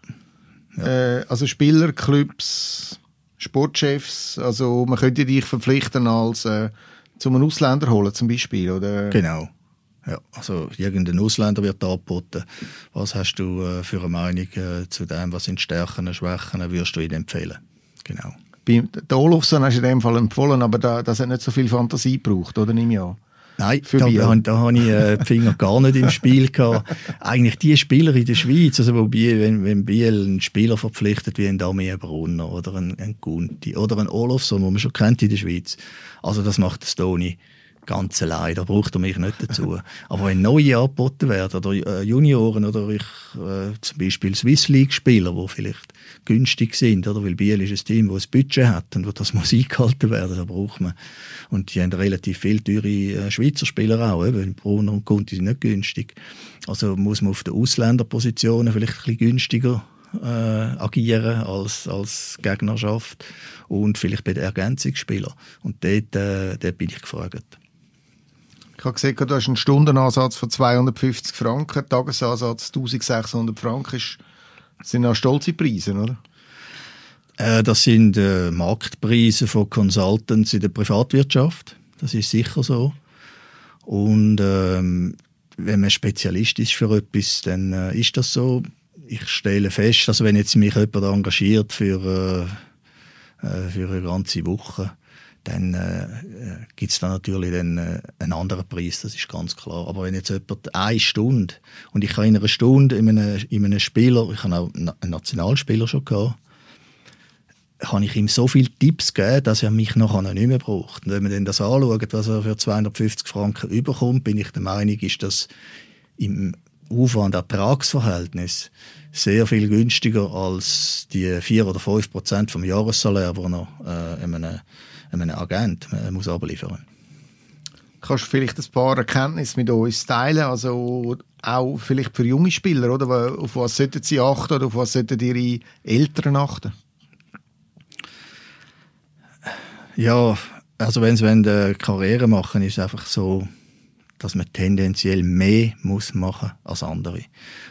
ja. Äh, also Spieler, Clubs, Sportchefs, also man könnte dich verpflichten als äh, zum einen Ausländer holen zum Beispiel, oder? Genau. Ja, also irgendein Ausländer wird angeboten. Was hast du äh, für eine Meinung äh, zu dem, was sind Stärken, Schwächen, würdest du ihnen empfehlen? Genau. Beim, der Olofsson hast du in dem Fall empfohlen, aber da, das hat nicht so viel Fantasie gebraucht, oder? Im Jahr. Nein, Für da, da, da habe ich äh, die Finger gar nicht im Spiel gehabt. Eigentlich die Spieler in der Schweiz, also wo Biel, wenn, wenn Biel einen Spieler verpflichtet wie ein Damien Brunner oder ein, ein Gunti oder ein Olofsson, den man schon kennt in der Schweiz, also das macht der Stony ganz allein, da braucht er mich nicht dazu. Aber wenn neue angeboten werden, oder äh, Junioren, oder ich, äh, zum Beispiel Swiss League-Spieler, die vielleicht günstig sind, oder? weil Biel ist ein Team, das ein Budget hat und wo das muss eingehalten werden, da braucht man. Und die haben relativ viele teure äh, Schweizer Spieler auch, eben. Brunner und Conti sind nicht günstig. Also muss man auf den Ausländerpositionen vielleicht ein bisschen günstiger äh, agieren als, als Gegnerschaft und vielleicht bei den Ergänzungsspielern. Und dort, äh, dort bin ich gefragt. Ich habe gesehen, du hast einen Stundenansatz von 250 Franken, Tagesansatz 1600 Franken. Das sind auch stolze Preise, oder? Äh, das sind äh, Marktpreise von Consultants in der Privatwirtschaft. Das ist sicher so. Und ähm, wenn man Spezialist ist für etwas, dann äh, ist das so. Ich stelle fest, also wenn jetzt mich jemand engagiert für, äh, äh für eine ganze Woche, dann äh, gibt es da natürlich dann, äh, einen anderen Preis, das ist ganz klar. Aber wenn jetzt jemand eine Stunde, und ich habe in einer Stunde in einem, in einem Spieler, ich habe auch einen Nationalspieler schon gehabt, kann ich ihm so viele Tipps geben, dass er mich nachher nicht mehr braucht. Und wenn man dann das anschaut, was er für 250 Franken überkommt, bin ich der Meinung, ist das im Aufwand-Ertragsverhältnis sehr viel günstiger als die 4 oder 5 Prozent vom Jahressalär, die er äh, einem einem Agent muss abliefern Kannst du vielleicht ein paar Erkenntnisse mit uns teilen, also auch vielleicht für junge Spieler, oder? Auf was sollten sie achten oder auf was sollten ihre Eltern achten? Ja, also wenn sie eine Karriere machen, ist es einfach so, dass man tendenziell mehr muss machen als andere.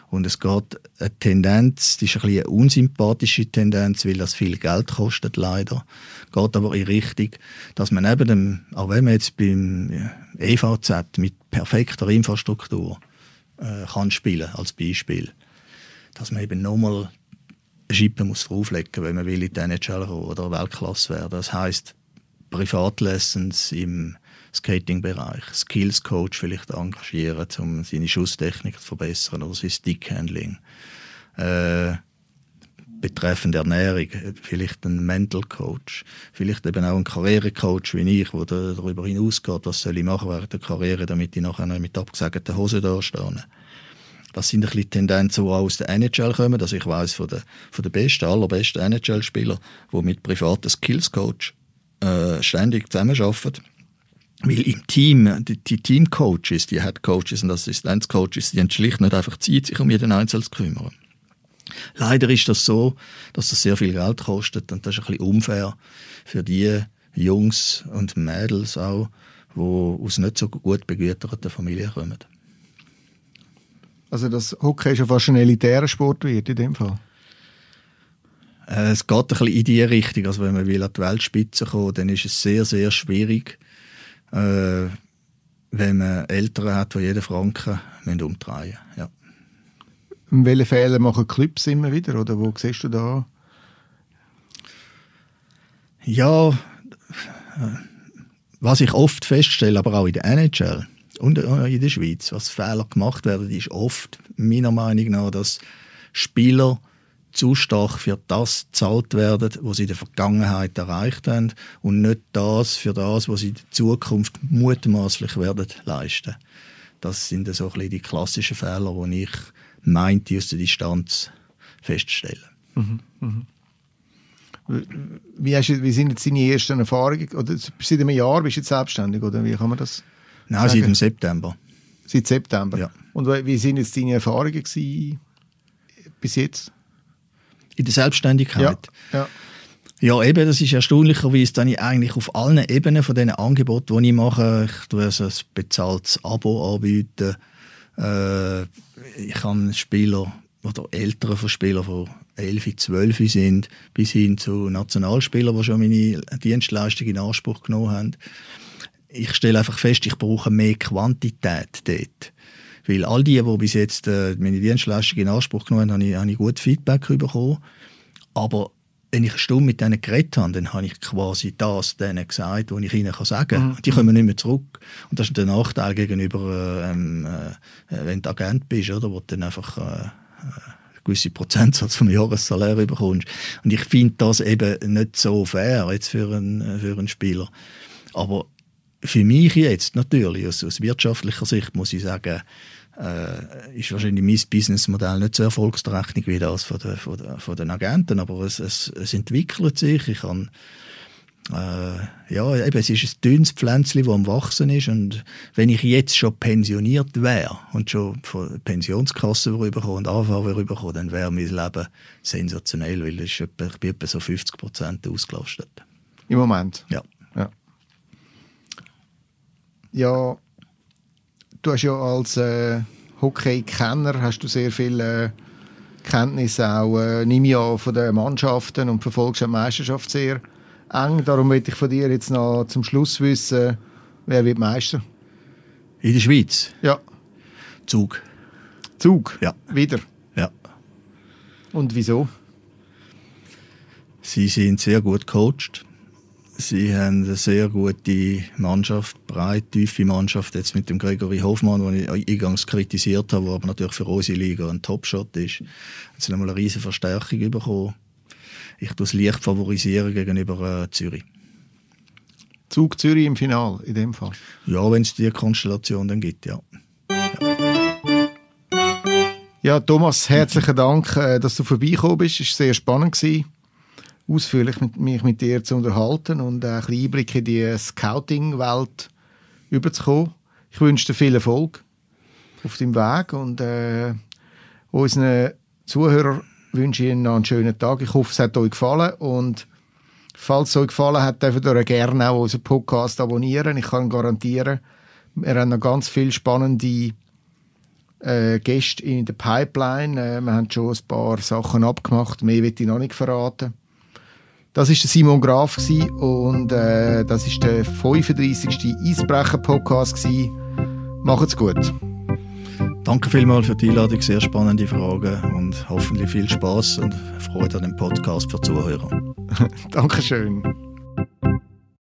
Und es geht eine Tendenz, die ist ein bisschen eine unsympathische Tendenz, weil das viel Geld kostet, leider. Geht aber in Richtung, dass man neben dem, auch wenn man jetzt beim EVZ mit perfekter Infrastruktur äh, kann spielen, als Beispiel, dass man eben nochmal eine Schippe muss drauflegen, wenn man will in die NHL oder Weltklasse werden. Das heißt Privatlessons im Skating-Bereich, Skills-Coach vielleicht engagieren, um seine Schusstechnik zu verbessern oder sein Stickhandling. Äh, betreffend Ernährung, vielleicht ein Mental Coach, vielleicht eben auch ein Karrierecoach wie ich, der darüber hinausgeht, was soll ich machen während der Karriere, damit ich nachher noch mit abgesagten Hosen da stehe. Das sind ein bisschen Tendenzen, die auch aus der NHL kommen. Also ich weiß von den, von den besten, allerbesten NHL-Spielern, die mit privaten Skills-Coach äh, ständig zusammenarbeiten weil im Team, die, die Teamcoaches, die Headcoaches und Assistenzcoaches, die haben schlicht nicht einfach Zeit, sich um jeden Einzelnen zu kümmern. Leider ist das so, dass das sehr viel Geld kostet und das ist ein bisschen unfair für die Jungs und Mädels auch, die aus nicht so gut begüterten Familien kommen. Also das Hockey schon fast ein elitärer Sport wird in dem Fall? Äh, es geht ein bisschen in die Richtung. Also wenn man will an die Weltspitze kommen, dann ist es sehr, sehr schwierig, äh, wenn man Eltern hat, die jeden Franken umdrehen müssen. Ja. welche Fehler machen Clubs immer wieder? Oder wo siehst du da? Ja, äh, was ich oft feststelle, aber auch in der NHL und in der Schweiz, was Fehler gemacht werden, ist oft meiner Meinung nach, dass Spieler zu stark für das gezahlt werden, was sie in der Vergangenheit erreicht haben und nicht das für das, was sie in der Zukunft mutmaßlich werden leisten. Das sind so ein bisschen die klassischen Fehler, die ich meinte aus der Distanz feststellen. Mhm, mhm. Wie, hast wie sind jetzt deine ersten Erfahrungen? Oder seit einem Jahr bist du jetzt selbstständig, oder wie kann man das Nein, sagen? seit dem September. Seit September? Ja. Und wie sind jetzt deine Erfahrungen gewesen bis jetzt? In der Selbstständigkeit. Ja, ja. Ja, eben, das ist erstaunlicherweise dann ich eigentlich auf allen Ebenen von diesen Angeboten, die ich mache. Ich tue also ein bezahltes Abo anbieten. Äh, ich kann Spieler oder Eltern von Spielern, die 11, 12 sind, bis hin zu Nationalspielern, die schon meine Dienstleistung in Anspruch genommen haben. Ich stelle einfach fest, ich brauche mehr Quantität dort. Weil all die, die bis jetzt äh, meine Dienstleistung in Anspruch genommen haben, habe ich, habe ich gut Feedback bekommen. Aber wenn ich eine Stunde mit denen geredet habe, dann habe ich quasi das denen gesagt, was ich ihnen sagen kann. Mhm. Die kommen nicht mehr zurück. Und das ist der Nachteil gegenüber, äh, ähm, äh, wenn du Agent bist, oder, wo du dann einfach äh, äh gewisse Prozentsatz vom Jahressalär bekommst. Und ich finde das eben nicht so fair jetzt für einen, für einen Spieler. Aber für mich jetzt natürlich, aus, aus wirtschaftlicher Sicht, muss ich sagen, äh, ist wahrscheinlich mein Businessmodell nicht so erfolgsträchtig wie das von, der, von, der, von den Agenten, aber es, es, es entwickelt sich. Ich kann, äh, ja, eben, es ist ein dünnes Pflänzchen, das am Wachsen ist und wenn ich jetzt schon pensioniert wäre und schon von Pensionskasse rüberkomme und AV rüberkomme, dann wäre mein Leben sensationell, weil ich bin etwa so 50 Prozent ausgelastet. Im Moment? Ja. Ja, du hast ja als äh, Hockey-Kenner hast du sehr viel äh, Kenntnis auch, äh, nimm ja von den Mannschaften und verfolgst die Meisterschaft sehr eng. Darum möchte ich von dir jetzt noch zum Schluss wissen, wer wird Meister? In der Schweiz? Ja. Zug. Zug? Ja. Wieder? Ja. Und wieso? Sie sind sehr gut gecoacht. Sie haben eine sehr gute Mannschaft, breit, tiefe Mannschaft, jetzt mit dem Gregory Hofmann, den ich eingangs kritisiert habe, der aber natürlich für unsere Liga ein Topshot ist. Hat sie nochmal eine riesige Verstärkung bekommen. Ich tue es leicht favorisieren gegenüber äh, Zürich. Zug Zürich im Final, in dem Fall? Ja, wenn es die Konstellation dann gibt, ja. ja. Thomas, herzlichen Dank, äh, dass du vorbeigekommen bist. Es war sehr spannend. Gewesen ausführlich mit, mich mit dir zu unterhalten und ein bisschen Einblick in die Scouting-Welt überzukommen. Ich wünsche dir viel Erfolg auf deinem Weg und äh, unseren Zuhörern wünsche ich Ihnen noch einen schönen Tag. Ich hoffe, es hat euch gefallen und falls es euch gefallen hat, dürft ihr gerne auch unseren Podcast abonnieren. Ich kann garantieren, Wir haben noch ganz viele spannende äh, Gäste in der Pipeline. Äh, wir haben schon ein paar Sachen abgemacht, mehr will ich noch nicht verraten. Das ist der Simon Graf und äh, das ist der 35. Eisbrecher-Podcast. Macht's gut. Danke vielmals für die Einladung, sehr spannende Fragen und hoffentlich viel Spaß und Freude an dem Podcast für Zuhörer. Dankeschön.